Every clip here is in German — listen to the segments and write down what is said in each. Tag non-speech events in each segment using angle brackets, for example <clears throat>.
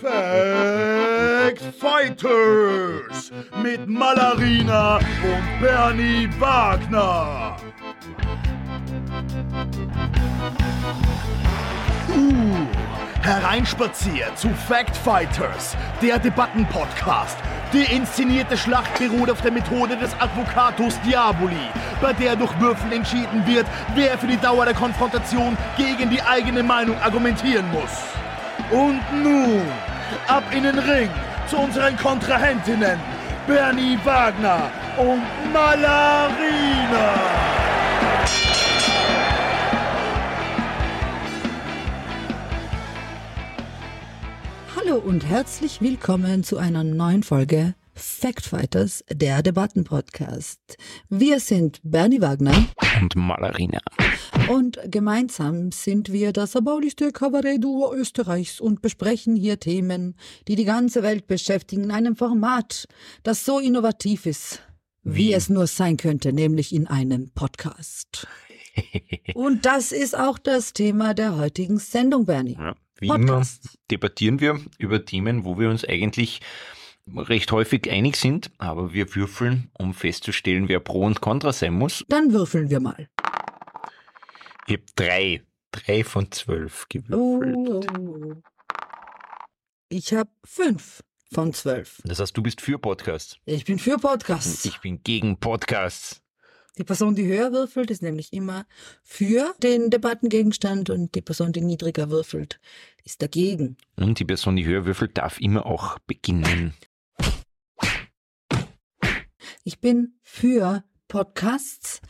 Fact Fighters mit Malarina und Bernie Wagner. Uh, hereinspaziert zu Fact Fighters, der Debattenpodcast. Die inszenierte Schlacht beruht auf der Methode des Advocatus Diaboli, bei der durch Würfeln entschieden wird, wer für die Dauer der Konfrontation gegen die eigene Meinung argumentieren muss. Und nun, ab in den Ring zu unseren Kontrahentinnen, Bernie Wagner und Malarina. Hallo und herzlich willkommen zu einer neuen Folge Factfighters, der Debattenpodcast. Wir sind Bernie Wagner und Malarina. Und gemeinsam sind wir das erbaulichste Kabarettduo Österreichs und besprechen hier Themen, die die ganze Welt beschäftigen, in einem Format, das so innovativ ist, wie, wie es nur sein könnte, nämlich in einem Podcast. <laughs> und das ist auch das Thema der heutigen Sendung, Bernie. Ja, wie Podcast. immer debattieren wir über Themen, wo wir uns eigentlich recht häufig einig sind, aber wir würfeln, um festzustellen, wer pro und contra sein muss. Dann würfeln wir mal. Ich habe drei, drei von zwölf gewürfelt. Oh. Ich habe fünf von zwölf. Das heißt, du bist für Podcasts. Ich bin für Podcasts. Ich bin gegen Podcasts. Die Person, die höher würfelt, ist nämlich immer für den Debattengegenstand und die Person, die niedriger würfelt, ist dagegen. Und die Person, die höher würfelt, darf immer auch beginnen. Ich bin für Podcasts,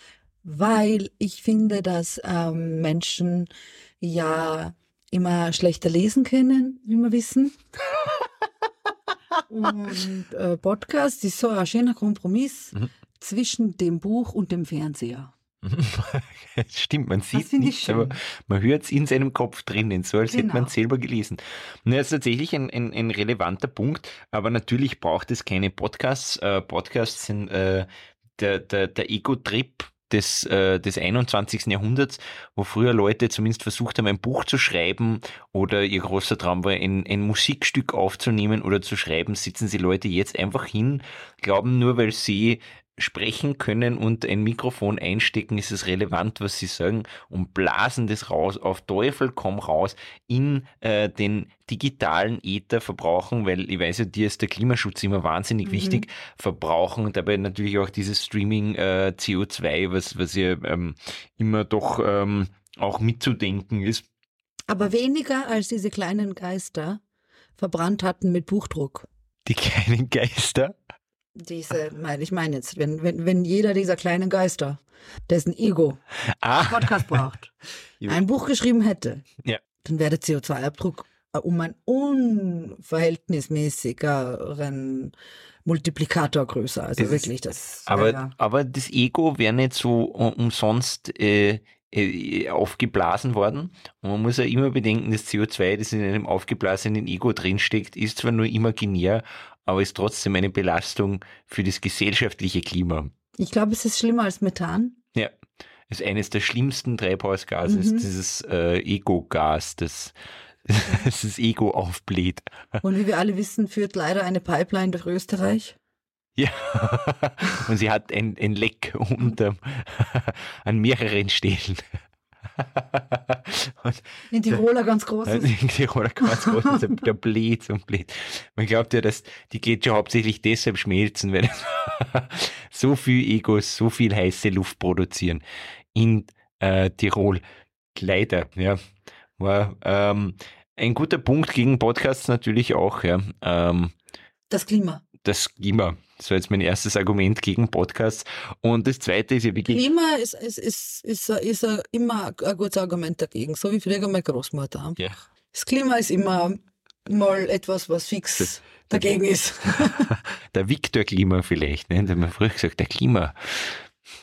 weil ich finde, dass ähm, Menschen ja immer schlechter lesen können, wie wir wissen. <laughs> und äh, Podcast ist so ein schöner Kompromiss mhm. Zwischen dem Buch und dem Fernseher. <laughs> Stimmt, man sieht nicht, aber man hört es in seinem Kopf drinnen, so als genau. hätte man es selber gelesen. Und das ist tatsächlich ein, ein, ein, relevanter Punkt, aber natürlich braucht es keine Podcasts. Äh, Podcasts sind äh, der, der, der Ego-Trip des, äh, des 21. Jahrhunderts, wo früher Leute zumindest versucht haben, ein Buch zu schreiben oder ihr großer Traum war, ein, ein Musikstück aufzunehmen oder zu schreiben, sitzen sie Leute jetzt einfach hin, glauben nur, weil sie sprechen können und ein Mikrofon einstecken, ist es relevant, was sie sagen und blasen das raus, auf Teufel komm raus in äh, den digitalen Äther verbrauchen, weil ich weiß ja, dir ist der Klimaschutz immer wahnsinnig mhm. wichtig, verbrauchen und dabei natürlich auch dieses Streaming äh, CO2, was, was ja ähm, immer doch ähm, auch mitzudenken ist. Aber weniger als diese kleinen Geister verbrannt hatten mit Buchdruck. Die kleinen Geister? Diese, meine ich meine jetzt, wenn, wenn, wenn jeder dieser kleinen Geister, dessen Ego ah. Podcast braucht, <laughs> ein Buch geschrieben hätte, ja. dann wäre der CO2-Abdruck äh, um einen unverhältnismäßigeren Multiplikator größer. Also das wirklich, das. Aber, ja. aber das Ego wäre nicht so umsonst äh, äh, aufgeblasen worden. Und man muss ja immer bedenken, das CO2, das in einem aufgeblasenen Ego drinsteckt, ist zwar nur imaginär, aber ist trotzdem eine Belastung für das gesellschaftliche Klima. Ich glaube, es ist schlimmer als Methan. Ja, es ist eines der schlimmsten Treibhausgase, mhm. dieses äh, Ego-Gas, <laughs> das das Ego aufbläht. Und wie wir alle wissen, führt leider eine Pipeline durch Österreich. Ja, <laughs> und sie hat ein, ein Leck <laughs> unter, an mehreren Stellen. <laughs> <laughs> in Tiroler ganz groß ist. In Tiroler ganz groß ist, der <laughs> bläht und bläht. Man glaubt ja, dass die Gletscher hauptsächlich deshalb schmelzen, weil so viel Egos, so viel heiße Luft produzieren in äh, Tirol. Leider, ja. War ähm, ein guter Punkt gegen Podcasts natürlich auch, ja. Ähm, das Klima. Das Klima. Das war jetzt mein erstes Argument gegen Podcasts. Und das zweite ist ja wirklich. Klima ist, ist, ist, ist, ist, ist immer ein gutes Argument dagegen, so wie früher meine Großmutter. Ja. Das Klima ist immer mal etwas, was fix das, dagegen ist. <laughs> der Viktor Klima vielleicht, ne? Da haben wir früher gesagt, der Klima.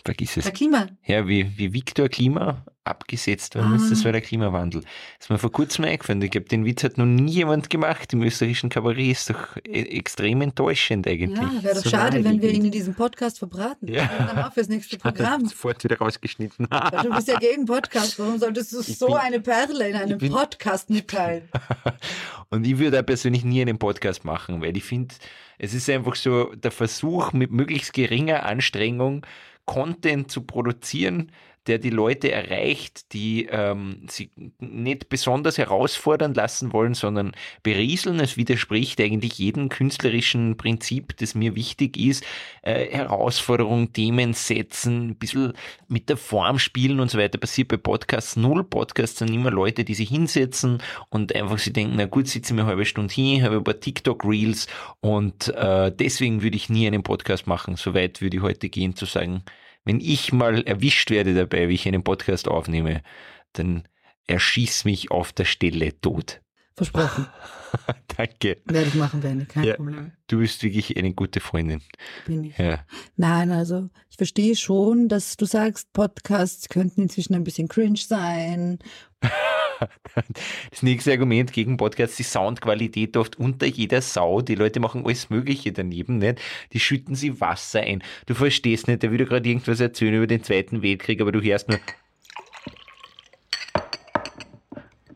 Vergiss es. Der Klima. Ja, wie, wie Viktor Klima abgesetzt worden ah. ist, das war der Klimawandel. Das ist mir vor kurzem eingefallen. Ich glaube, den Witz hat noch nie jemand gemacht im österreichischen Kabarett. Ist doch e extrem enttäuschend eigentlich. Ja, wäre doch so schade, wenn wir ihn in diesem Podcast verbraten. Ja. dann auch fürs nächste <laughs> Programm. Sofort wieder rausgeschnitten. Du bist ja gegen Podcast. Warum solltest du ich so bin, eine Perle in einem Podcast mitteilen? <laughs> Und ich würde persönlich nie einen Podcast machen, weil ich finde, es ist einfach so der Versuch, mit möglichst geringer Anstrengung Content zu produzieren, der die Leute erreicht, die ähm, sie nicht besonders herausfordern lassen wollen, sondern berieseln. Es widerspricht eigentlich jedem künstlerischen Prinzip, das mir wichtig ist. Äh, Herausforderungen, Themen setzen, ein bisschen mit der Form spielen und so weiter. Passiert bei Podcasts null. Podcasts sind immer Leute, die sich hinsetzen und einfach sie denken, na gut, sitze mir eine halbe Stunde hin, habe paar TikTok-Reels und äh, deswegen würde ich nie einen Podcast machen. Soweit würde ich heute gehen zu sagen, wenn ich mal erwischt werde dabei, wie ich einen Podcast aufnehme, dann erschieß mich auf der Stelle tot. Versprochen. <laughs> Danke. Werde ich machen, Benny, kein ja, Problem. Du bist wirklich eine gute Freundin. Bin ich. Ja. Nein, also ich verstehe schon, dass du sagst, Podcasts könnten inzwischen ein bisschen cringe sein. <laughs> Das nächste Argument gegen Podcasts, die Soundqualität oft unter jeder Sau. Die Leute machen alles Mögliche daneben, nicht? Die schütten sie Wasser ein. Du verstehst nicht, der würde gerade irgendwas erzählen über den Zweiten Weltkrieg, aber du hörst nur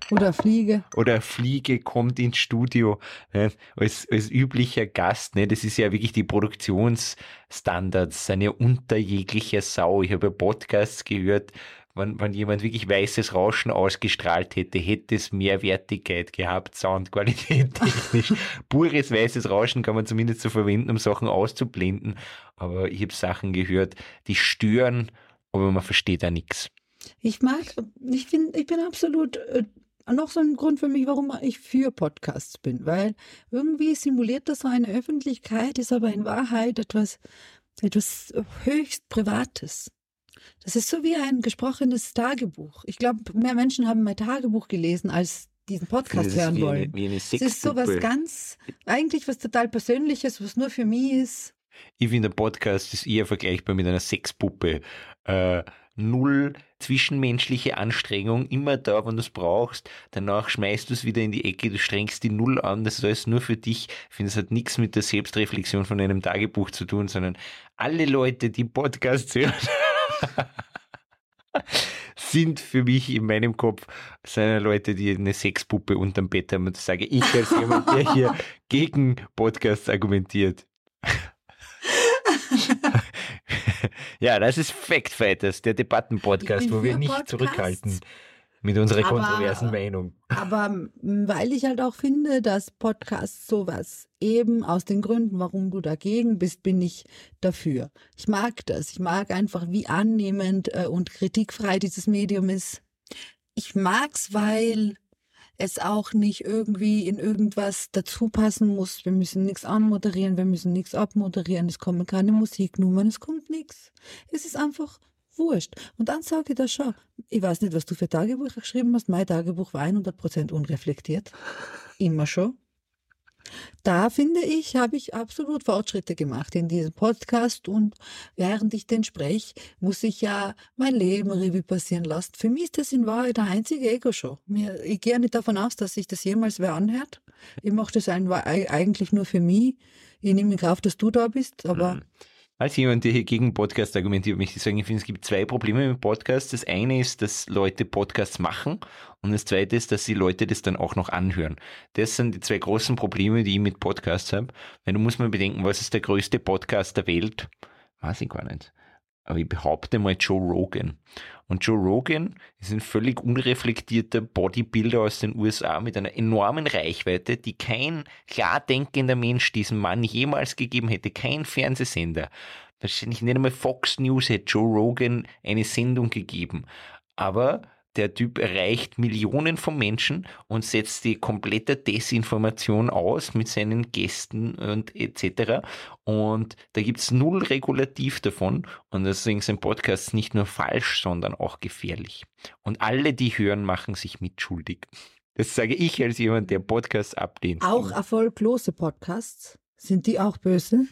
Oder Fliege. Oder Fliege kommt ins Studio ne, als, als üblicher Gast. Ne? Das ist ja wirklich die Produktionsstandards, sind ja unter jeglicher Sau. Ich habe ja Podcasts gehört, wenn, wenn jemand wirklich weißes Rauschen ausgestrahlt hätte, hätte es mehr Wertigkeit gehabt, Soundqualität <laughs> technisch. Pures weißes Rauschen kann man zumindest so verwenden, um Sachen auszublenden. Aber ich habe Sachen gehört, die stören, aber man versteht da nichts. Ich mag, ich bin, ich bin absolut äh, noch so ein Grund für mich, warum ich für Podcasts bin, weil irgendwie simuliert das so eine Öffentlichkeit, ist aber in Wahrheit etwas, etwas höchst Privates. Das ist so wie ein gesprochenes Tagebuch. Ich glaube, mehr Menschen haben mein Tagebuch gelesen, als diesen Podcast hören wollen. Eine, wie eine es ist so was ganz, eigentlich was total Persönliches, was nur für mich ist. Ich finde, der Podcast ist eher vergleichbar mit einer Sexpuppe. Äh, null zwischenmenschliche Anstrengung, immer da, wenn du es brauchst. Danach schmeißt du es wieder in die Ecke, du strengst die Null an, das ist alles nur für dich. Ich finde, es hat nichts mit der Selbstreflexion von einem Tagebuch zu tun, sondern alle Leute, die Podcasts <laughs> hören, sind für mich in meinem Kopf seine Leute, die eine Sexpuppe unterm Bett haben. Und das sage ich als jemand, der hier gegen Podcasts argumentiert. <laughs> ja, das ist Fact Fighters, der Debattenpodcast, wo wir nicht Podcast. zurückhalten mit unserer aber, kontroversen Meinung. Aber weil ich halt auch finde, dass Podcasts sowas eben aus den Gründen, warum du dagegen bist, bin ich dafür. Ich mag das. Ich mag einfach, wie annehmend äh, und kritikfrei dieses Medium ist. Ich mag's, weil es auch nicht irgendwie in irgendwas dazu passen muss. Wir müssen nichts anmoderieren, wir müssen nichts abmoderieren, es kommen keine Musiknummern, es kommt nichts. Es ist einfach wurscht. Und dann sage ich das schon. Ich weiß nicht, was du für Tagebuch geschrieben hast. Mein Tagebuch war 100% unreflektiert. Immer schon. Da finde ich, habe ich absolut Fortschritte gemacht in diesem Podcast und während ich den spreche, muss ich ja mein Leben Revue passieren lassen. Für mich ist das in Wahrheit der einzige Ego-Show. Ich gehe nicht davon aus, dass sich das jemals wer anhört. Ich mache das eigentlich nur für mich. Ich nehme in Kauf, dass du da bist, aber mhm. Als jemand, der hier gegen Podcast argumentiert, möchte ich sagen, ich finde, es gibt zwei Probleme mit Podcasts. Das eine ist, dass Leute Podcasts machen und das zweite ist, dass die Leute das dann auch noch anhören. Das sind die zwei großen Probleme, die ich mit Podcasts habe. Weil du musst mal bedenken, was ist der größte Podcast der Welt? Weiß ich gar nicht aber ich behaupte mal Joe Rogan. Und Joe Rogan ist ein völlig unreflektierter Bodybuilder aus den USA mit einer enormen Reichweite, die kein klar denkender Mensch diesem Mann jemals gegeben hätte, kein Fernsehsender. Wahrscheinlich nicht einmal Fox News hätte Joe Rogan eine Sendung gegeben. Aber der Typ erreicht Millionen von Menschen und setzt die komplette Desinformation aus mit seinen Gästen und etc. Und da gibt es null Regulativ davon. Und deswegen sind Podcasts nicht nur falsch, sondern auch gefährlich. Und alle, die hören, machen sich mitschuldig. Das sage ich als jemand, der Podcasts ablehnt. Auch erfolglose Podcasts? Sind die auch böse?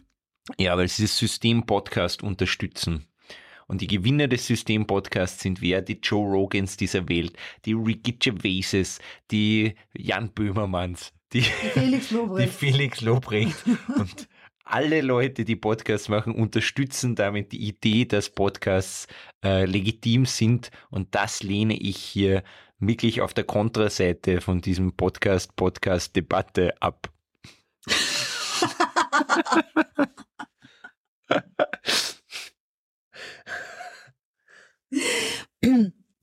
Ja, weil sie das System Podcast unterstützen. Und die Gewinner des System-Podcasts sind wer? Die Joe Rogans dieser Welt, die Ricky Gervaises, die Jan Böhmermanns, die, Felix Lobrecht. <laughs> Die Felix Lobrecht. Und alle Leute, die Podcasts machen, unterstützen damit die Idee, dass Podcasts äh, legitim sind. Und das lehne ich hier wirklich auf der Kontraseite von diesem Podcast, Podcast-Debatte ab.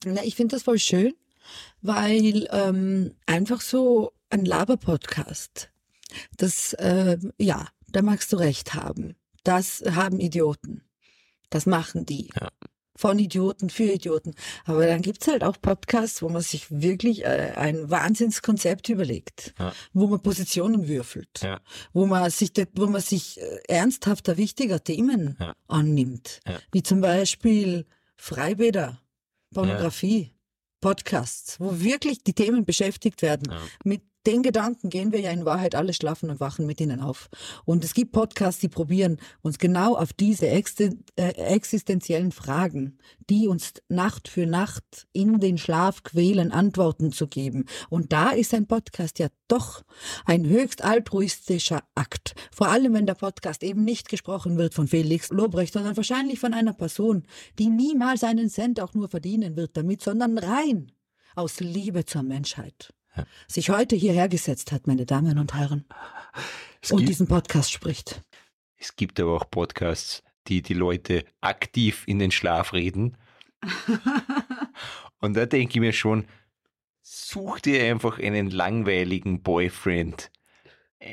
Na, ich finde das voll schön, weil ähm, einfach so ein Laber-Podcast, das, äh, ja, da magst du recht haben. Das haben Idioten. Das machen die. Ja. Von Idioten für Idioten. Aber dann gibt's halt auch Podcasts, wo man sich wirklich äh, ein Wahnsinnskonzept überlegt, ja. wo man Positionen würfelt, ja. wo man sich, wo man sich äh, ernsthafter, wichtiger Themen annimmt. Wie zum Beispiel Freibäder, Pornografie, Podcasts, wo wirklich die Themen beschäftigt werden mit den Gedanken gehen wir ja in Wahrheit alle schlafen und wachen mit ihnen auf. Und es gibt Podcasts, die probieren, uns genau auf diese äh, existenziellen Fragen, die uns Nacht für Nacht in den Schlaf quälen, Antworten zu geben. Und da ist ein Podcast ja doch ein höchst altruistischer Akt. Vor allem, wenn der Podcast eben nicht gesprochen wird von Felix Lobrecht, sondern wahrscheinlich von einer Person, die niemals einen Cent auch nur verdienen wird damit, sondern rein aus Liebe zur Menschheit sich heute hierher gesetzt hat, meine Damen und Herren, es und gibt, diesen Podcast spricht. Es gibt aber auch Podcasts, die die Leute aktiv in den Schlaf reden. <laughs> und da denke ich mir schon, such dir einfach einen langweiligen Boyfriend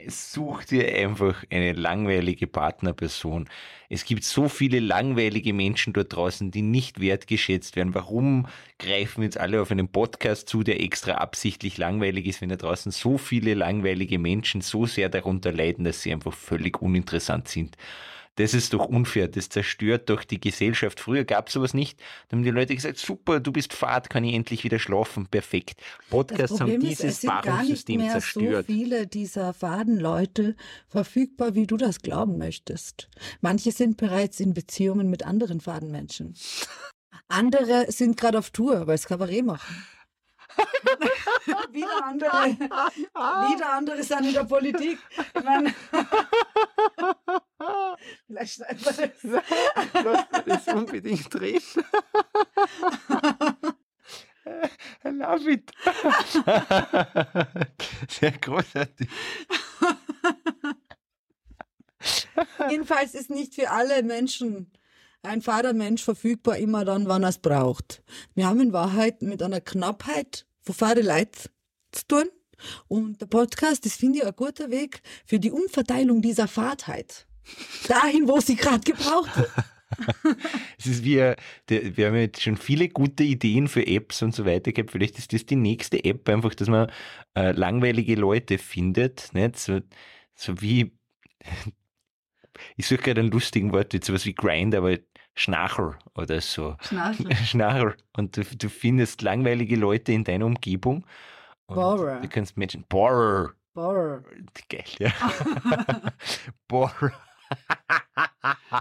such dir einfach eine langweilige Partnerperson. Es gibt so viele langweilige Menschen dort draußen, die nicht wertgeschätzt werden. Warum greifen jetzt alle auf einen Podcast zu, der extra absichtlich langweilig ist, wenn da draußen so viele langweilige Menschen so sehr darunter leiden, dass sie einfach völlig uninteressant sind? Das ist doch unfair, das zerstört doch die Gesellschaft. Früher gab es sowas nicht. Da haben die Leute gesagt, super, du bist fad, kann ich endlich wieder schlafen, perfekt. Podcasts haben dieses Wahrungssystem zerstört. so viele dieser faden Leute verfügbar, wie du das glauben möchtest. Manche sind bereits in Beziehungen mit anderen faden Menschen. Andere sind gerade auf Tour, weil es Kabarett machen. wieder andere, wieder andere sind in der Politik. Ich meine, <laughs> vielleicht schneiden wir das. Das unbedingt drehen. I love it. Sehr großartig. Jedenfalls ist nicht für alle Menschen ein Vatermensch verfügbar immer dann, wann er es braucht. Wir haben in Wahrheit mit einer Knappheit von Fahrerleit zu tun. Und der Podcast, das finde ich ein guter Weg für die Umverteilung dieser Fahrtheit. Dahin, wo sie gerade gebraucht wird. <laughs> es ist wie, äh, wir haben jetzt schon viele gute Ideen für Apps und so weiter gehabt. Vielleicht ist das die nächste App einfach, dass man äh, langweilige Leute findet. Nicht? So, so wie, ich suche gerade einen lustigen Wort, jetzt sowas wie Grind, aber Schnachel oder so. Schnachel. <laughs> Schnachel. Und du, du findest langweilige Leute in deiner Umgebung. Borer. Du kannst Menschen. Borer. Borer. Geil, ja. <laughs> Borer.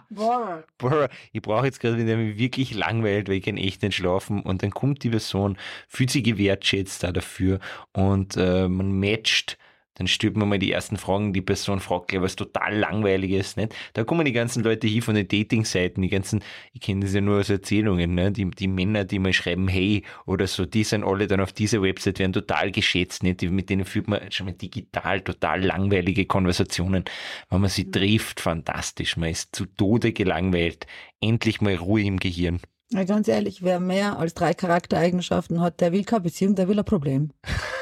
Borer. Borer. Ich brauche jetzt gerade, wenn der mich wirklich langweilt, weil ich kann echt nicht schlafen. Und dann kommt die Person, fühlt sich gewertschätzt da dafür und äh, man matcht dann stellt man mal die ersten Fragen, die Person fragt gleich was total langweiliges, nicht? Da kommen die ganzen Leute hier von den Dating-Seiten, die ganzen, ich kenne das ja nur aus Erzählungen, ne? Die, die Männer, die mal schreiben, hey, oder so, die sind alle dann auf dieser Website, werden total geschätzt, nicht? mit denen führt man schon mal digital total langweilige Konversationen. Wenn man sie mhm. trifft, fantastisch. Man ist zu Tode gelangweilt. Endlich mal Ruhe im Gehirn. Ja, ganz ehrlich, wer mehr als drei Charaktereigenschaften hat, der will keine Beziehung, der will ein Problem. <laughs>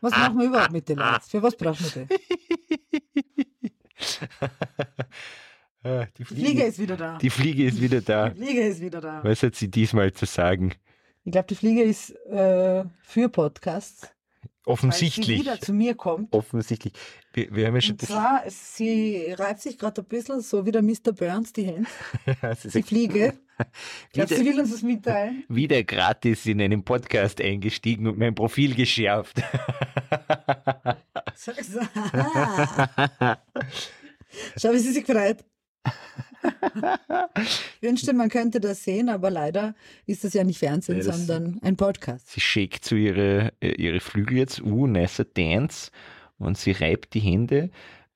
Was machen wir überhaupt mit den Leuten? Für was brauchen wir <laughs> die? Ah, die, Fliege, die Fliege ist wieder da. Die Fliege ist wieder da. Die Fliege ist wieder da. Was hat sie diesmal zu sagen? Ich glaube, die Fliege ist äh, für Podcasts. Offensichtlich. Sie wieder zu mir kommt. Offensichtlich. Wir, wir haben ja schon Und zwar, sie reibt sich gerade ein bisschen, so wie der Mr. Burns, die Hände. <laughs> <laughs> die Fliege. Glaubst du, will uns das mitteilen? <laughs> Wieder gratis in einen Podcast eingestiegen und mein Profil geschärft. Schau, wie sie sich freut. <laughs> ich wünschte, man könnte das sehen, aber leider ist das ja nicht Fernsehen, ja, sondern ein Podcast. Sie schickt so ihre, äh, ihre Flügel jetzt, uh, nicer Dance, und sie reibt die Hände.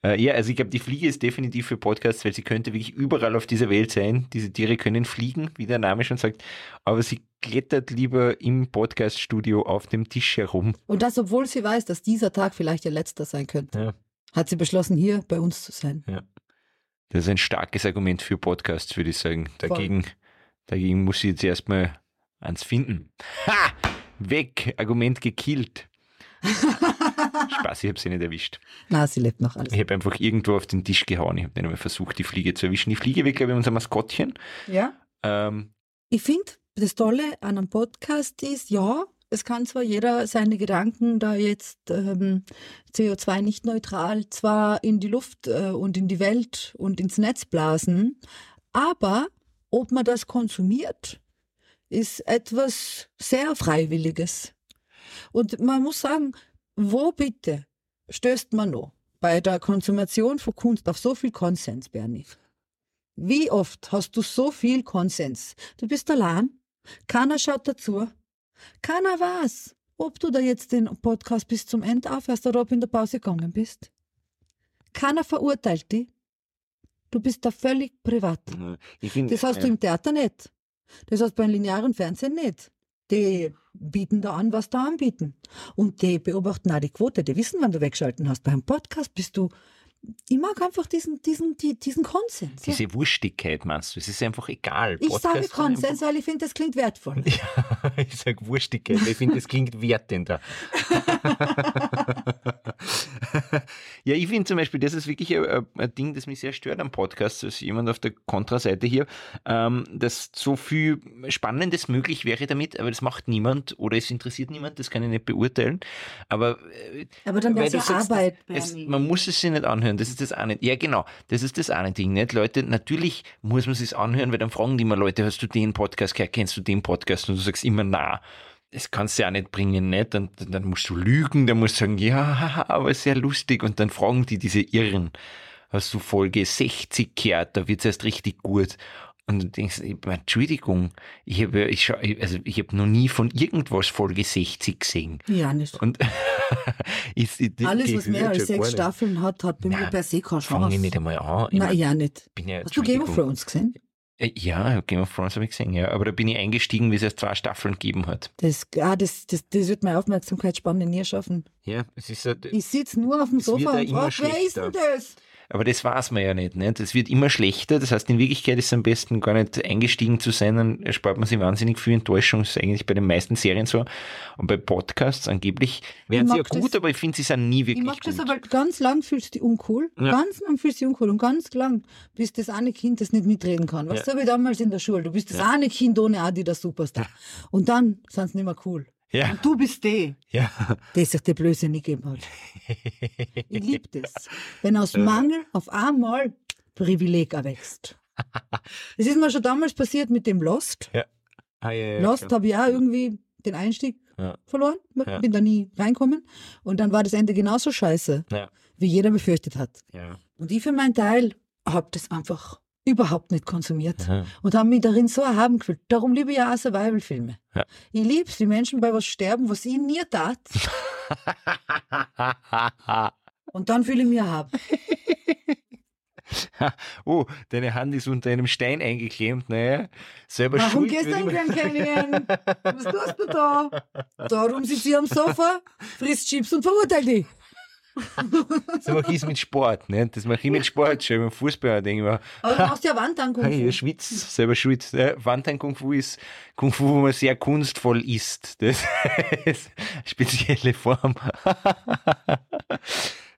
Äh, ja, also ich glaube, die Fliege ist definitiv für Podcasts, weil sie könnte wirklich überall auf dieser Welt sein. Diese Tiere können fliegen, wie der Name schon sagt, aber sie klettert lieber im Podcaststudio auf dem Tisch herum. Und das, obwohl sie weiß, dass dieser Tag vielleicht ihr letzter sein könnte. Ja. Hat sie beschlossen, hier bei uns zu sein. Ja. Das ist ein starkes Argument für Podcasts, würde ich sagen. Dagegen, dagegen muss sie jetzt erstmal eins finden. Ha! Weg! Argument gekillt. <laughs> Spaß, ich habe sie nicht erwischt. Na, sie lebt noch alles. Ich habe einfach irgendwo auf den Tisch gehauen. Ich habe nicht einmal versucht, die Fliege zu erwischen. Die Fliege wird, glaube ich, unser Maskottchen. Ja. Ähm, ich finde, das Tolle an einem Podcast ist, ja, es kann zwar jeder seine Gedanken da jetzt ähm, CO2 nicht neutral zwar in die Luft äh, und in die Welt und ins Netz blasen, aber ob man das konsumiert, ist etwas sehr Freiwilliges. Und man muss sagen, wo bitte stößt man noch bei der Konsumation von Kunst auf so viel Konsens, Bernie? Wie oft hast du so viel Konsens? Du bist allein, keiner schaut dazu, keiner weiß, ob du da jetzt den Podcast bis zum Ende aufhörst oder ob in der Pause gegangen bist. Keiner verurteilt dich. Du bist da völlig privat. Find, das hast ja. du im Theater nicht. Das hast du beim linearen Fernsehen nicht. Die bieten da an, was da anbieten. Und die beobachten auch die Quote, die wissen, wann du wegschalten hast. Beim Podcast bist du ich mag einfach diesen, diesen, die, diesen Konsens. Diese ja. Wurstigkeit meinst du? Es ist einfach egal. Ich Podcast sage Konsens, weil ich finde, das klingt wertvoll. <laughs> Ja, ich sage Wurstigkeit, weil ich finde, das klingt wertender. <laughs> ja, ich finde zum Beispiel, das ist wirklich ein, ein, Ding, das mich sehr stört am Podcast, als jemand auf der Kontraseite hier, ähm, dass so viel Spannendes möglich wäre damit, aber das macht niemand oder es interessiert niemand, das kann ich nicht beurteilen. Aber, äh, aber dann wäre es ja Arbeit. Es, man muss es sich nicht anhören, das ist das eine. Ja, genau, das ist das eine Ding. Nicht? Leute, natürlich muss man es anhören, weil dann fragen die immer Leute, hast du den Podcast gehört, kennst du den Podcast? Und du sagst immer, na das kannst du ja nicht bringen, nicht? Und dann musst du lügen, dann musst du sagen, ja, <laughs> aber sehr lustig. Und dann fragen die diese Irren, hast du Folge 60 gehört, da wird's erst richtig gut. Und du denkst, Entschuldigung, ich habe ich also ich habe noch nie von irgendwas Folge 60 gesehen. Ja, nicht. Und <laughs> ist, die, Alles, was mehr als sechs Staffeln hat, hat bei mir per se keine Chance. Fange ich nicht einmal an. Nein, ja nicht. Ja, Hast du Game of Thrones gesehen? Äh, ja, Game of Thrones habe ich gesehen, ja. Aber da bin ich eingestiegen, wie es erst zwei Staffeln gegeben hat. Das, ah, das, das, das wird meine Aufmerksamkeitsspanne nie schaffen. Ja, es ist ja, Ich sitze nur auf dem Sofa und frage, wer ist denn das? Aber das weiß man ja nicht, nicht. Es wird immer schlechter. Das heißt, in Wirklichkeit ist es am besten gar nicht eingestiegen zu sein, dann erspart man sich wahnsinnig viel Enttäuschung. Das ist eigentlich bei den meisten Serien so. Und bei Podcasts angeblich wären sie ja gut, das, aber ich finde, sie sind nie wirklich gut. Ich mag gut. das aber ganz lang fühlst du dich uncool. Ja. Ganz lang fühlst du dich uncool. Und ganz lang, bis das eine Kind das nicht mitreden kann. Was ja. so wie damals in der Schule. Du bist das ja. eine Kind ohne Adi, der Superstar. Und dann sind sie nicht mehr cool. Ja. Und du bist der, ja. der sich die Blöße nicht gegeben hat. <laughs> ich liebe das. Wenn aus Mangel auf einmal Privileg erwächst. Das ist mir schon damals passiert mit dem Lost. Ja. Ah, ja, ja, Lost habe ich auch irgendwie den Einstieg verloren, bin da nie reinkommen. Und dann war das Ende genauso scheiße, wie jeder befürchtet hat. Und ich für meinen Teil habe das einfach überhaupt nicht konsumiert Aha. und haben mich darin so erhaben gefühlt. Darum liebe ich ja auch Survival-Filme. Ja. Ich liebe es, die Menschen bei was sterben, was ich nie tat. <laughs> und dann fühle ich mich erhaben. oh, deine Hand ist unter einem Stein eingeklemmt, naja. Selber Warum schuld. gehst du eigentlich Was tust du da? Darum sitzt sie am Sofa, frisst Chips und verurteilt dich. So mache ich es mit Sport. Ne? Das mache ich mit Sport schon. Beim Fußball denke ich mir. Aber du machst ja Wandern Kung Fu. Ich schwitze, selber schwitzt. Wandern Kung Fu ist Kung Fu, wo man sehr kunstvoll isst. Das <laughs> ist eine spezielle Form.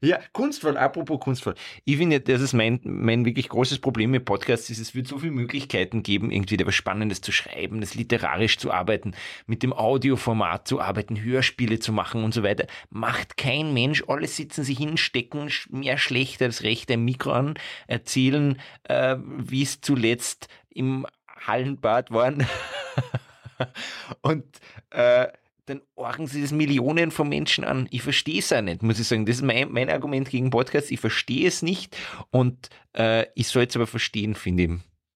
Ja, kunstvoll, apropos kunstvoll. Ich finde, das ist mein, mein wirklich großes Problem mit Podcasts, ist, es wird so viele Möglichkeiten geben, irgendwie etwas Spannendes zu schreiben, das literarisch zu arbeiten, mit dem Audioformat zu arbeiten, Hörspiele zu machen und so weiter. Macht kein Mensch. Alle sitzen sich hin, stecken mehr schlecht als recht ein Mikro an, erzählen, äh, wie es zuletzt im Hallenbad waren. <laughs> und äh, dann orgen sie das Millionen von Menschen an. Ich verstehe es auch nicht, muss ich sagen. Das ist mein, mein Argument gegen Podcasts. Ich verstehe es nicht und äh, ich soll es aber verstehen, finde ich.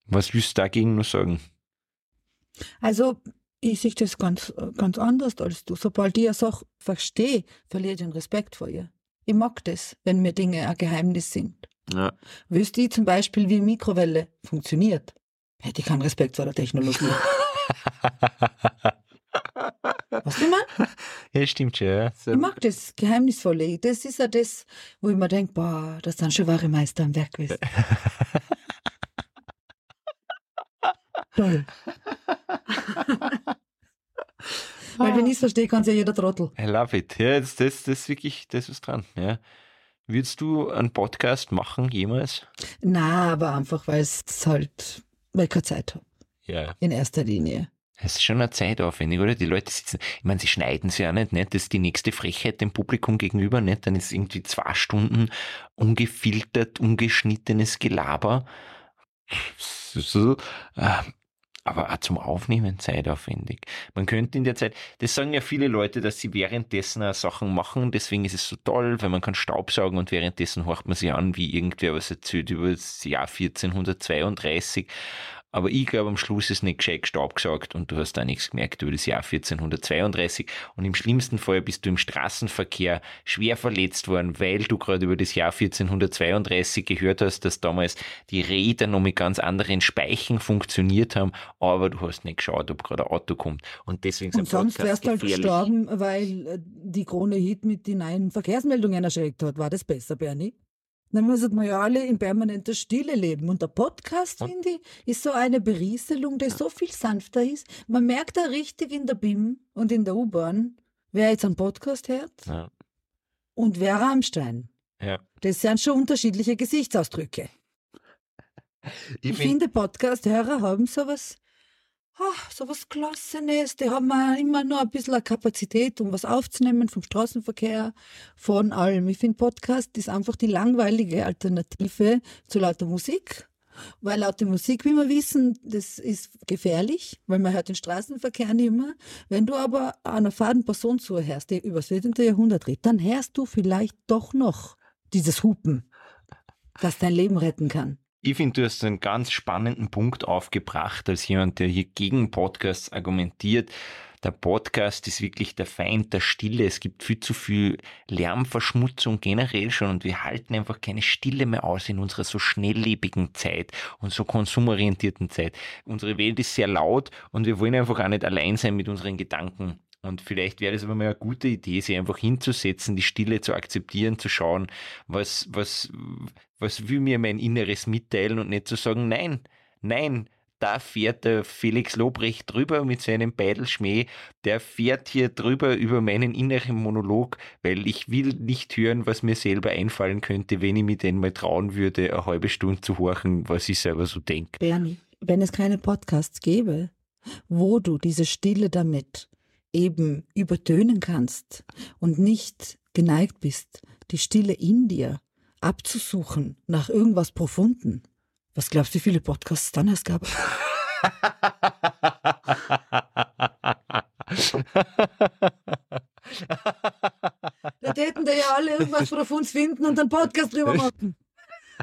Was willst du dagegen nur sagen? Also, ich sehe das ganz, ganz anders als du. Sobald ich eine Sache verstehe, verliere ich den Respekt vor ihr. Ich mag das, wenn mir Dinge ein Geheimnis sind. Ja. Wüsste ich zum Beispiel, wie Mikrowelle funktioniert, hätte ich keinen Respekt vor der Technologie. <laughs> Was du meinst? <laughs> Ja, stimmt schon. Ja. So. Ich mag das Geheimnisvolle. Das ist ja das, wo ich mir denke, boah, das sind schon wahre Meister am Werk gewesen. <laughs> Toll. <laughs> Weil wenn ich es verstehe, kann es ja jeder Trottel. I love it. Ja, das, das, das ist wirklich, das ist dran. Ja. Würdest du einen Podcast machen jemals? Na, aber einfach, weil es halt, weil ich keine Zeit habe. Ja. In erster Linie. Es ist schon eine Zeitaufwendig, oder? Die Leute sitzen, ich meine, sie schneiden sie ja nicht, nicht? Das ist die nächste Frechheit dem Publikum gegenüber, nicht? Dann ist irgendwie zwei Stunden ungefiltert, ungeschnittenes Gelaber. Aber auch zum Aufnehmen zeitaufwendig. Man könnte in der Zeit, das sagen ja viele Leute, dass sie währenddessen auch Sachen machen, deswegen ist es so toll, weil man kann Staubsaugen und währenddessen horcht man sich an, wie irgendwer was erzählt über das Jahr 1432 aber ich glaube, am Schluss ist nicht gescheit Staub und du hast da nichts gemerkt über das Jahr 1432. Und im schlimmsten Fall bist du im Straßenverkehr schwer verletzt worden, weil du gerade über das Jahr 1432 gehört hast, dass damals die Räder noch mit ganz anderen Speichen funktioniert haben, aber du hast nicht geschaut, ob gerade ein Auto kommt. Und deswegen und sonst wärst du halt gestorben, weil äh, die Krone Hit mit den neuen Verkehrsmeldungen erschreckt hat. War das besser, Bernie? Dann müssen wir ja alle in permanenter Stille leben. Und der Podcast, finde ich, ist so eine Berieselung, der so viel sanfter ist. Man merkt da richtig in der BIM und in der U-Bahn, wer jetzt einen Podcast hört ja. und wer Rammstein. Ja. Das sind schon unterschiedliche Gesichtsausdrücke. Ich, ich finde, Podcast-Hörer haben sowas oh, so was Klassenes, die haben immer nur ein bisschen Kapazität, um was aufzunehmen vom Straßenverkehr, von allem. Ich finde, Podcast ist einfach die langweilige Alternative zu lauter Musik. Weil laute Musik, wie wir wissen, das ist gefährlich, weil man hört den Straßenverkehr nicht mehr. Wenn du aber einer faden Person zuhörst, die über das 17. Jahrhundert redet, dann hörst du vielleicht doch noch dieses Hupen, das dein Leben retten kann. Ich finde, du hast einen ganz spannenden Punkt aufgebracht, als jemand, der hier gegen Podcasts argumentiert. Der Podcast ist wirklich der Feind der Stille. Es gibt viel zu viel Lärmverschmutzung generell schon und wir halten einfach keine Stille mehr aus in unserer so schnelllebigen Zeit und so konsumorientierten Zeit. Unsere Welt ist sehr laut und wir wollen einfach auch nicht allein sein mit unseren Gedanken. Und vielleicht wäre es aber mal eine gute Idee, sich einfach hinzusetzen, die Stille zu akzeptieren, zu schauen, was, was, was will mir mein Inneres mitteilen und nicht zu sagen, nein, nein, da fährt der Felix Lobrecht drüber mit seinem Beidelschmäh, der fährt hier drüber über meinen inneren Monolog, weil ich will nicht hören, was mir selber einfallen könnte, wenn ich mich denn mal trauen würde, eine halbe Stunde zu horchen, was ich selber so denke. Bernie, wenn es keine Podcasts gäbe, wo du diese Stille damit eben übertönen kannst und nicht geneigt bist, die Stille in dir abzusuchen nach irgendwas Profunden. Was glaubst du, wie viele Podcasts es dann erst gab? <laughs> da täten da ja alle irgendwas Profundes finden und einen Podcast drüber <laughs> machen.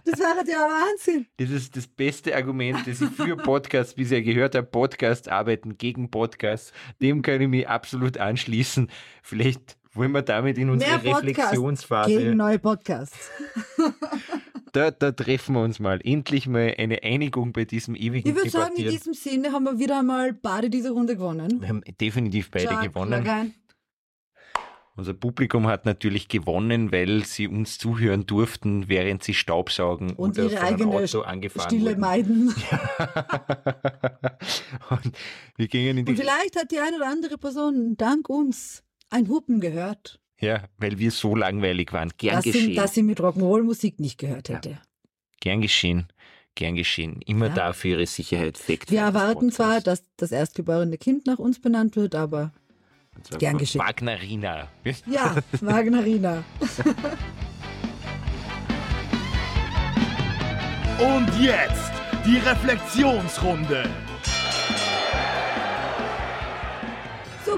Das wäre ja Wahnsinn. Das ist das beste Argument, das ich für Podcasts bisher gehört habe. Podcasts arbeiten gegen Podcasts. Dem kann ich mich absolut anschließen. Vielleicht wollen wir damit in unsere Mehr Reflexionsphase. Gegen neue Podcasts. <laughs> Da, da, treffen wir uns mal. Endlich mal eine Einigung bei diesem ewigen Ich würde sagen, in diesem Sinne haben wir wieder einmal beide diese Runde gewonnen. Wir haben definitiv beide Ciao, gewonnen. Unser Publikum hat natürlich gewonnen, weil sie uns zuhören durften, während sie Staubsaugen und ihre eigene Auto angefahren Stille wurden. meiden. <laughs> und wir gingen in die und vielleicht hat die eine oder andere Person dank uns ein Hupen gehört. Ja, weil wir so langweilig waren. Gern dass geschehen. Sie, dass sie mit Rock'n'Roll-Musik nicht gehört hätte. Ja. Gern geschehen. Gern geschehen. Immer ja. da für ihre Sicherheit. Fakt wir erwarten zwar, dass das erstgeborene Kind nach uns benannt wird, aber gern geschehen. Wagnerina. Ja, <laughs> Wagnerina. Und jetzt die Reflexionsrunde.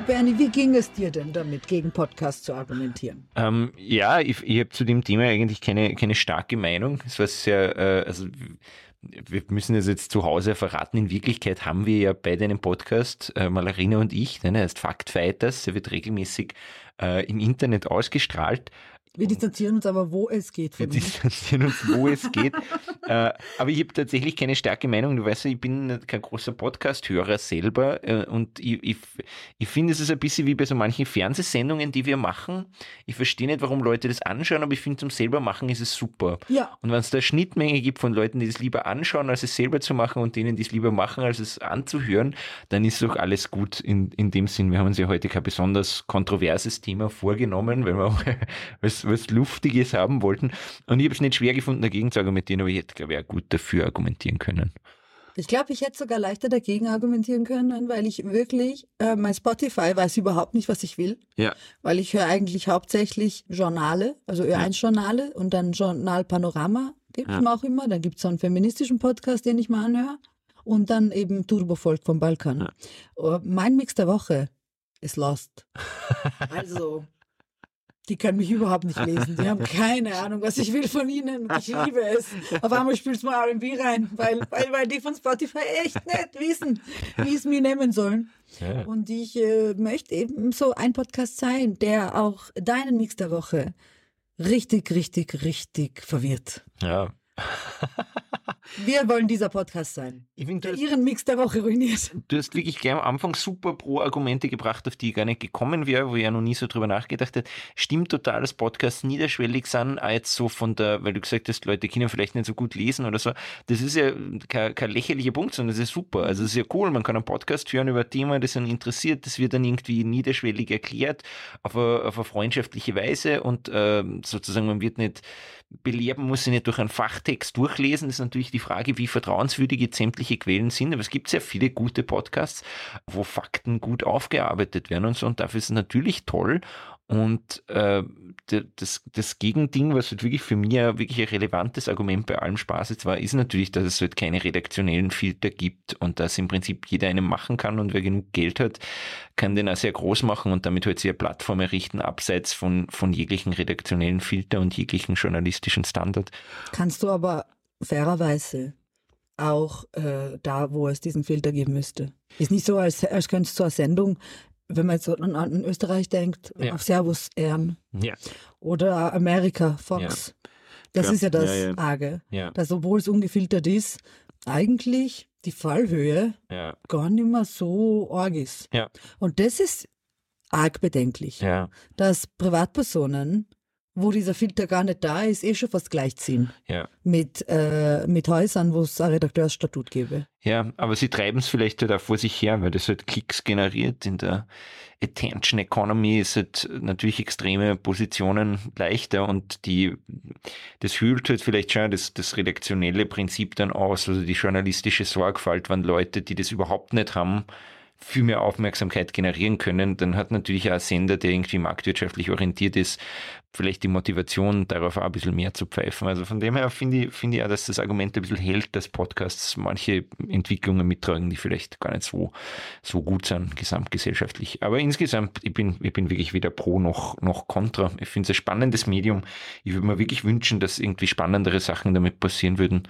Bernie, wie ging es dir denn damit, gegen Podcasts zu argumentieren? Ähm, ja, ich, ich habe zu dem Thema eigentlich keine, keine starke Meinung. Es war sehr, äh, also wir müssen es jetzt zu Hause verraten, in Wirklichkeit haben wir ja beide einen Podcast, äh, Malarina und ich, ne, der heißt Fact Fighters, der wird regelmäßig äh, im Internet ausgestrahlt. Wir distanzieren uns aber, wo es geht. Wir distanzieren uns, wo es geht. <laughs> äh, aber ich habe tatsächlich keine starke Meinung. Du weißt ja, ich bin kein großer Podcast-Hörer selber äh, und ich, ich, ich finde, es ist ein bisschen wie bei so manchen Fernsehsendungen, die wir machen. Ich verstehe nicht, warum Leute das anschauen, aber ich finde, zum selber machen ist es super. Ja. Und wenn es da eine Schnittmenge gibt von Leuten, die es lieber anschauen, als es selber zu machen und denen, die es lieber machen, als es anzuhören, dann ist doch alles gut in, in dem Sinn. Wir haben uns ja heute kein besonders kontroverses Thema vorgenommen, weil wir <laughs> auch was Luftiges haben wollten. Und ich habe es nicht schwer gefunden, dagegen zu argumentieren, aber ich hätte, glaube ich, auch gut dafür argumentieren können. Ich glaube, ich hätte sogar leichter dagegen argumentieren können, weil ich wirklich, äh, mein Spotify weiß überhaupt nicht, was ich will. Ja. Weil ich höre eigentlich hauptsächlich Journale, also Ö1-Journale und dann Journal Panorama gibt es ja. auch immer. Dann gibt es so einen feministischen Podcast, den ich mal anhöre. Und dann eben Turbovolk vom Balkan. Ja. Uh, mein Mix der Woche ist Lost. <laughs> also die können mich überhaupt nicht lesen. Die haben <laughs> keine Ahnung, was ich will von ihnen. Ich liebe es. Auf einmal spielst du mal R&B rein, weil, weil, weil die von Spotify echt nicht wissen, wie es mir nehmen sollen. Ja. Und ich äh, möchte eben so ein Podcast sein, der auch deinen Mix der Woche richtig, richtig, richtig verwirrt. Ja. <laughs> Wir wollen dieser Podcast sein. Ich find, der hast, Ihren Mix der Woche ruiniert. Du hast wirklich gleich am Anfang super Pro-Argumente gebracht, auf die ich gar nicht gekommen wäre, wo ich ja noch nie so drüber nachgedacht hätte. Stimmt total, dass Podcasts niederschwellig sind, auch jetzt so von der, weil du gesagt hast, Leute können vielleicht nicht so gut lesen oder so. Das ist ja kein, kein lächerlicher Punkt, sondern das ist super. Also das ist ja cool. Man kann einen Podcast hören über ein Thema, das einen interessiert. Das wird dann irgendwie niederschwellig erklärt, auf eine, auf eine freundschaftliche Weise und äh, sozusagen man wird nicht belehren, muss sich nicht durch einen Fachtext durchlesen. Das ist natürlich die Frage, wie vertrauenswürdig jetzt sämtliche Quellen sind. Aber es gibt sehr viele gute Podcasts, wo Fakten gut aufgearbeitet werden und so. Und dafür ist es natürlich toll. Und äh, das, das Gegending, was halt wirklich für mich ja wirklich ein relevantes Argument bei allem Spaß jetzt war, ist natürlich, dass es halt keine redaktionellen Filter gibt und dass im Prinzip jeder einen machen kann und wer genug Geld hat, kann den auch sehr groß machen und damit halt sehr Plattform errichten, abseits von, von jeglichen redaktionellen Filter und jeglichen journalistischen Standard. Kannst du aber fairerweise auch äh, da, wo es diesen Filter geben müsste. Ist nicht so, als, als könntest du eine Sendung wenn man jetzt an, an Österreich denkt, ja. auf Servus Ehren ja. oder Amerika, Fox. Ja. Das ist ja das ja, Arge, dass obwohl es ungefiltert ist, eigentlich die Fallhöhe gar nicht mehr so arg ist. Und das ist arg bedenklich, dass Privatpersonen wo dieser Filter gar nicht da ist, eh schon fast gleichziehen. Ja. Mit, äh, mit Häusern, wo es ein Redakteursstatut gäbe. Ja, aber sie treiben es vielleicht halt auch vor sich her, weil das halt Klicks generiert. In der Attention Economy ist halt natürlich extreme Positionen leichter und die, das hüllt halt vielleicht schon das, das redaktionelle Prinzip dann aus, also die journalistische Sorgfalt, wenn Leute, die das überhaupt nicht haben, viel mehr Aufmerksamkeit generieren können, dann hat natürlich auch ein Sender, der irgendwie marktwirtschaftlich orientiert ist, vielleicht die Motivation, darauf auch ein bisschen mehr zu pfeifen. Also von dem her finde ich, finde ich auch, dass das Argument ein bisschen hält, dass Podcasts manche Entwicklungen mittragen, die vielleicht gar nicht so, so gut sind, gesamtgesellschaftlich. Aber insgesamt, ich bin, ich bin wirklich weder pro noch, noch contra. Ich finde es ein spannendes Medium. Ich würde mir wirklich wünschen, dass irgendwie spannendere Sachen damit passieren würden.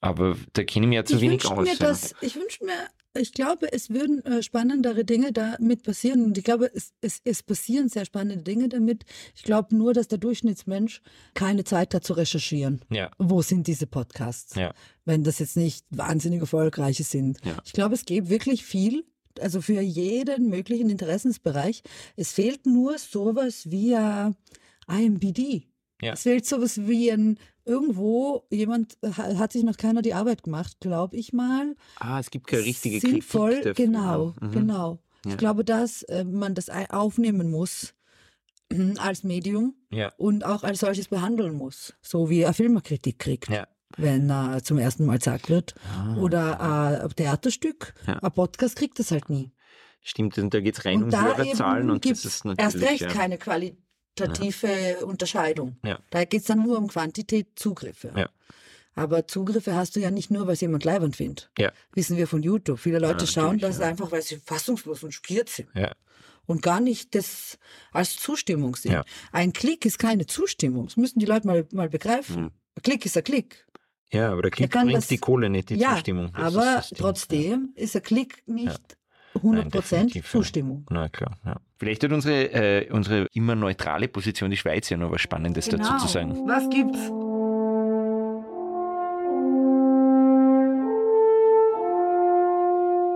Aber da kenne ich mir ja zu ich wenig aus. Mir das, ich wünsche mir ich glaube, es würden äh, spannendere Dinge damit passieren. Und ich glaube, es, es, es passieren sehr spannende Dinge damit. Ich glaube nur, dass der Durchschnittsmensch keine Zeit hat zu recherchieren. Ja. Wo sind diese Podcasts? Ja. Wenn das jetzt nicht wahnsinnig erfolgreiche sind. Ja. Ich glaube, es gibt wirklich viel. Also für jeden möglichen Interessensbereich. Es fehlt nur sowas wie äh, IMBD. Ja. Es fehlt sowas wie ein irgendwo jemand äh, hat sich noch keiner die Arbeit gemacht, glaube ich mal. Ah, es gibt keine richtige sinnvoll, Kritik dafür. Genau, mhm. genau. Ja. Ich glaube, dass äh, man das aufnehmen muss <clears throat> als Medium ja. und auch als solches behandeln muss, so wie er Filmkritik kriegt. Ja. Wenn er äh, zum ersten Mal gesagt wird. Ah. Oder äh, ein Theaterstück. Ein Podcast kriegt das halt nie. Stimmt, und da geht es rein und um Hörerzahlen und das ist natürlich. Erst recht keine Qualität quantitative ja. Unterscheidung. Ja. Da geht es dann nur um Quantität, Zugriffe. Ja. Aber Zugriffe hast du ja nicht nur, weil es jemand leibend findet. Ja. Wissen wir von YouTube. Viele Leute schauen das einfach, weil sie fassungslos und schockiert sind. Ja. Und gar nicht das als Zustimmung sehen. Ein Klick ist keine Zustimmung. Das müssen die Leute mal, mal begreifen. Mhm. Ein Klick ist ein Klick. Ja, aber der Klick bringt das, die Kohle nicht, die ja, Zustimmung. aber ist trotzdem ist der Klick nicht. 100% Nein, Zustimmung. Na klar, ja. Vielleicht hat unsere, äh, unsere immer neutrale Position die Schweiz ja noch was Spannendes genau. dazu zu sagen. Was gibt's?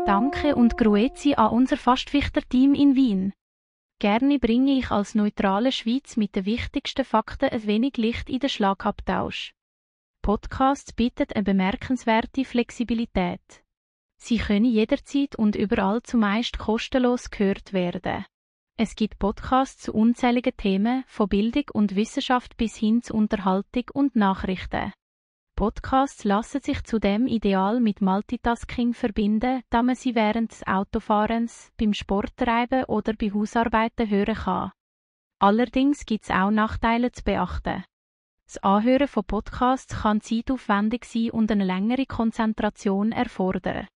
Danke und Grüezi an unser Fastfichter-Team in Wien. Gerne bringe ich als neutrale Schweiz mit den wichtigsten Fakten ein wenig Licht in den Schlagabtausch. Podcasts bieten eine bemerkenswerte Flexibilität. Sie können jederzeit und überall zumeist kostenlos gehört werden. Es gibt Podcasts zu unzähligen Themen, von Bildung und Wissenschaft bis hin zu Unterhaltung und Nachrichten. Podcasts lassen sich zudem ideal mit Multitasking verbinden, da man sie während des Autofahrens, beim Sporttreiben oder bei Hausarbeiten hören kann. Allerdings gibt es auch Nachteile zu beachten. Das Anhören von Podcasts kann zeitaufwendig sein und eine längere Konzentration erfordern.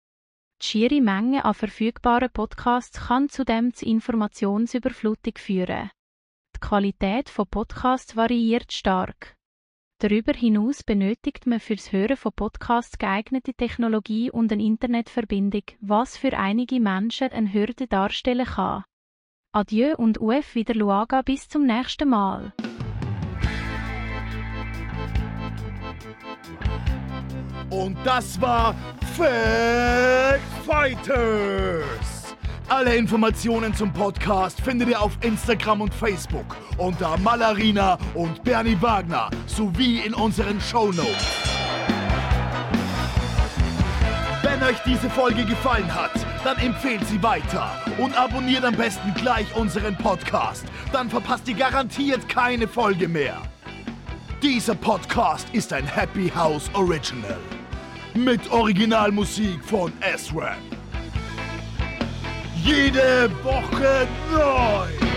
Die schiere Menge an verfügbaren Podcasts kann zudem zu Informationsüberflutung führen. Die Qualität von Podcasts variiert stark. Darüber hinaus benötigt man fürs Hören von Podcasts geeignete Technologie und eine Internetverbindung, was für einige Menschen eine Hürde darstellen kann. Adieu und UF wieder Luaga bis zum nächsten Mal. Und das war Fact Fighters. Alle Informationen zum Podcast findet ihr auf Instagram und Facebook unter Malarina und Bernie Wagner sowie in unseren Shownotes. Wenn euch diese Folge gefallen hat, dann empfehlt sie weiter und abonniert am besten gleich unseren Podcast. Dann verpasst ihr garantiert keine Folge mehr. Dieser Podcast ist ein Happy House Original. Mit Originalmusik von S-Rap jede Woche neu.